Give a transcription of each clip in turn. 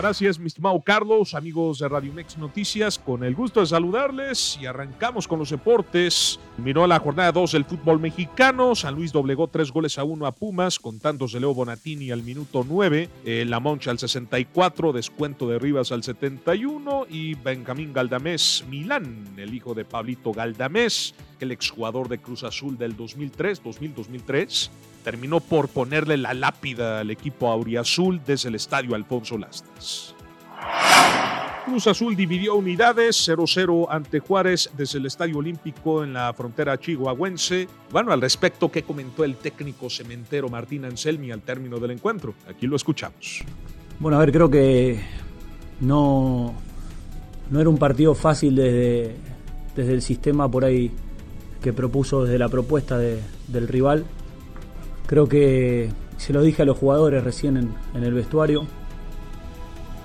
Gracias, mi estimado Carlos, amigos de Radio Mex Noticias, con el gusto de saludarles y arrancamos con los deportes. Miró la jornada 2 del fútbol mexicano, San Luis doblegó tres goles a uno a Pumas, con tantos de Leo Bonatini al minuto 9, eh, La Moncha al 64, descuento de Rivas al 71 y Benjamín Galdamés Milán, el hijo de Pablito Galdamés, el exjugador de Cruz Azul del 2003, 2000-2003 terminó por ponerle la lápida al equipo auriazul desde el estadio Alfonso Lastas. Cruz Azul dividió unidades 0-0 ante Juárez desde el Estadio Olímpico en la frontera chihuahuense. Bueno, al respecto, ¿qué comentó el técnico cementero Martín Anselmi al término del encuentro? Aquí lo escuchamos. Bueno, a ver, creo que no, no era un partido fácil desde, desde el sistema por ahí que propuso, desde la propuesta del rival. Creo que se lo dije a los jugadores recién en el vestuario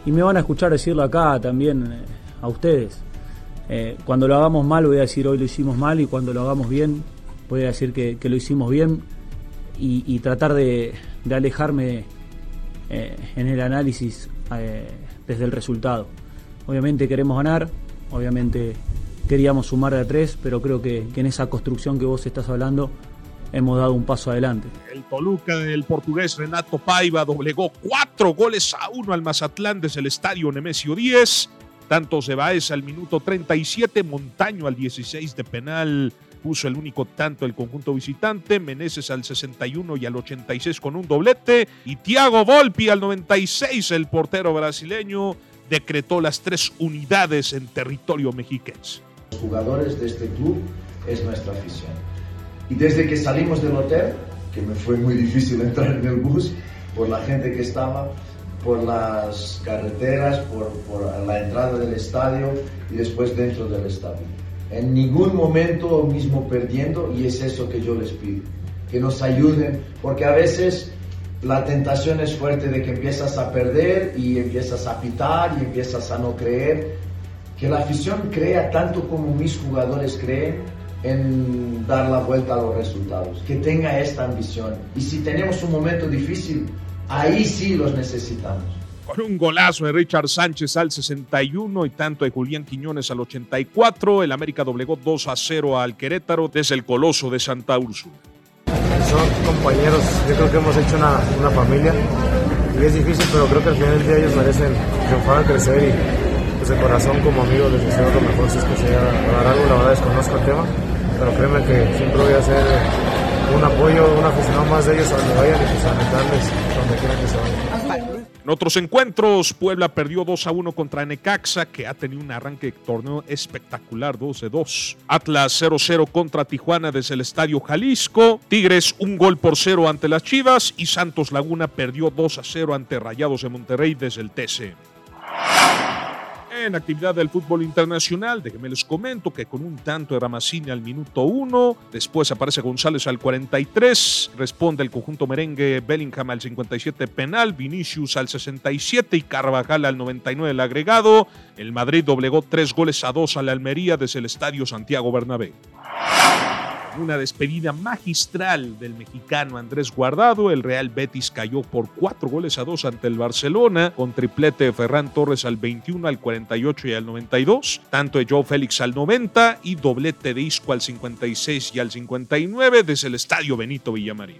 y me van a escuchar decirlo acá también eh, a ustedes. Eh, cuando lo hagamos mal voy a decir hoy lo hicimos mal y cuando lo hagamos bien voy a decir que, lo hicimos bien y, tratar de, alejarme eh, en el análisis desde el resultado. Obviamente queremos ganar, obviamente queríamos sumar de a tres, pero creo que en esa construcción que vos estás hablando hemos dado un paso adelante. El Toluca del portugués Renato Paiva doblegó cuatro goles a uno al Mazatlán desde el estadio Nemesio 10. Tantos de Baez al minuto 37, Montaño al 16 de penal puso el único tanto el conjunto visitante, Meneses al 61 y al 86 con un doblete y Thiago Volpi al 96, el portero brasileño, decretó las tres unidades en territorio mexiquense. Los jugadores de este club es nuestra afición y desde que salimos del hotel, que me fue muy difícil entrar en el bus por la gente que estaba, por las carreteras, por, la entrada del estadio y después dentro del estadio. En ningún momento mismo perdiendo y es eso que yo les pido, que nos ayuden, porque a veces la tentación es fuerte de que empiezas a perder y empiezas a pitar y empiezas a no creer. Que la afición crea tanto como mis jugadores creen en dar la vuelta a los resultados, que tenga esta ambición. Y si tenemos un momento difícil, ahí sí los necesitamos. Con un golazo de Richard Sánchez al 61 y tanto de Julián Quiñones al 84, el América doblegó 2 a 0 al Querétaro desde el Coloso de Santa Úrsula. Son compañeros, yo creo que hemos hecho una, una familia y es difícil, pero creo que al final del día ellos merecen triunfar crecer y pues de corazón como amigo les deseo lo mejor si es que sea dar algo, la verdad desconozco el tema pero créeme que siempre voy a ser un apoyo, un aficionado más de ellos a donde vayan y pues a donde quieran que se vayan. En otros encuentros, Puebla perdió 2 a 1 contra Necaxa, que ha tenido un arranque de torneo espectacular, 12-2. Atlas 0-0 contra Tijuana desde el Estadio Jalisco. Tigres un gol por cero ante las Chivas. Y Santos Laguna perdió 2 a 0 ante Rayados de Monterrey desde el TC. En actividad del fútbol internacional, déjenme les comento que con un tanto de Ramacini al minuto 1, después aparece González al 43, responde el conjunto merengue Bellingham al 57 penal, Vinicius al 67 y Carvajal al 99 el agregado. El Madrid doblegó tres goles a dos a la Almería desde el Estadio Santiago Bernabéu una despedida magistral del mexicano Andrés Guardado. El Real Betis cayó por cuatro goles a dos ante el Barcelona, con triplete de Ferran Torres al 21, al 48 y al 92, tanto de Joe Félix al 90 y doblete de Isco al 56 y al 59 desde el Estadio Benito Villamarín.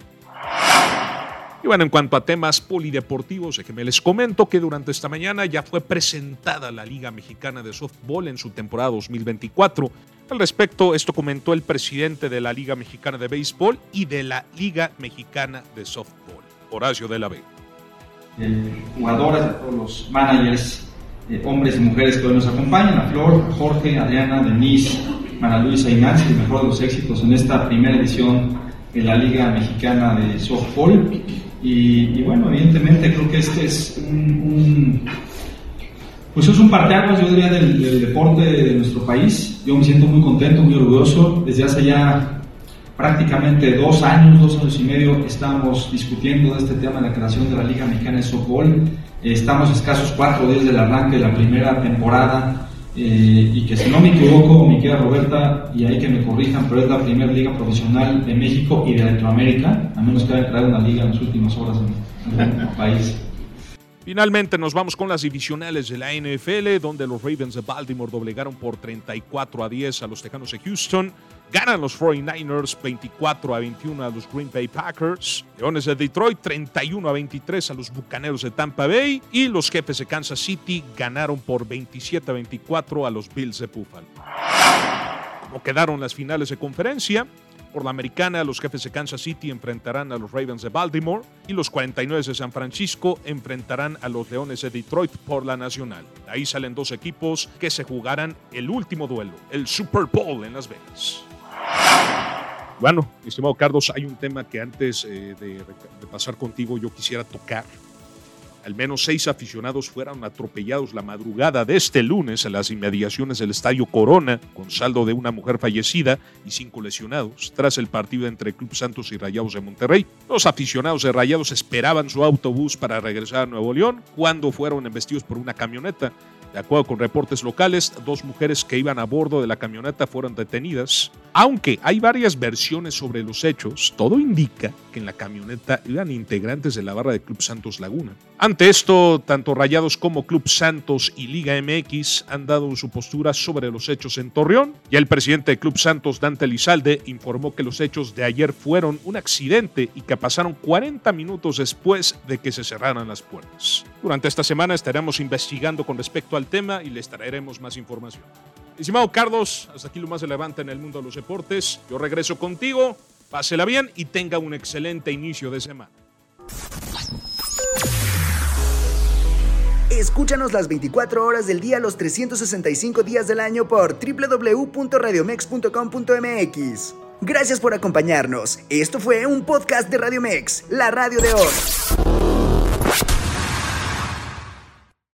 Y bueno, en cuanto a temas polideportivos, déjenme les comento que durante esta mañana ya fue presentada la Liga Mexicana de Softball en su temporada 2024. Al respecto, esto comentó el presidente de la Liga Mexicana de Béisbol y de la Liga Mexicana de Softball, Horacio de la jugadores, a todos los managers, eh, hombres y mujeres que hoy nos acompañan, a Flor, Jorge, Adriana, Denise, Ana Luisa y Nancy, el mejor de los éxitos en esta primera edición de la Liga Mexicana de Softball. Y, bueno, evidentemente creo que este es un pues es un parteaguas, yo diría, del, deporte de nuestro país. Yo me siento muy contento, muy orgulloso. Desde hace ya prácticamente dos años, dos años y medio, estamos discutiendo de este tema de la creación de la Liga Mexicana de Softball. estamos escasos cuatro días del arranque de la primera temporada eh, y que si no me equivoco, me queda Roberta, y hay que me corrijan, pero es la primera liga profesional de México y de Latinoamérica, a menos que haya creado una liga en las últimas horas en el país. Finalmente nos vamos con las divisionales de la NFL, donde los Ravens de Baltimore doblegaron por 34 a 10 a los Tejanos de Houston. Ganan los 49ers 24 a 21 a los Green Bay Packers. Leones de Detroit 31 a 23 a los Bucaneros de Tampa Bay. Y los jefes de Kansas City ganaron por 27 a 24 a los Bills de Buffalo. Como quedaron las finales de conferencia, por la americana, los jefes de Kansas City enfrentarán a los Ravens de Baltimore y los 49 de San Francisco enfrentarán a los Leones de Detroit por la nacional. ahí salen dos equipos que se jugarán el último duelo, el Super Bowl en Las Vegas. Bueno, estimado Carlos, hay un tema que antes eh, de, de pasar contigo yo quisiera tocar al menos seis aficionados fueron atropellados la madrugada de este lunes en las inmediaciones del Estadio Corona, con saldo de una mujer fallecida y cinco lesionados, tras el partido entre Club Santos y Rayados de Monterrey. Los aficionados de Rayados esperaban su autobús para regresar a Nuevo León cuando fueron embestidos por una camioneta. De acuerdo con reportes locales, dos mujeres que iban a bordo de la camioneta fueron detenidas. Aunque hay varias versiones sobre los hechos, todo indica que en la camioneta iban integrantes de la barra de Club Santos Laguna. Ante esto, tanto Rayados como Club Santos y Liga MX han dado su postura sobre los hechos en Torreón. Y el presidente de Club Santos, Dante Lizalde, informó que los hechos de ayer fueron un accidente y que pasaron 40 minutos después de que se cerraran las puertas. Durante esta semana estaremos investigando con respecto al tema y les traeremos más información. Estimado Carlos, hasta aquí lo más relevante en el mundo de los deportes. Yo regreso contigo, pásela bien y tenga un excelente inicio de semana. Escúchanos las 24 horas del día, los 365 días del año por www.radiomex.com.mx. Gracias por acompañarnos. Esto fue un podcast de Radiomex, la radio de hoy.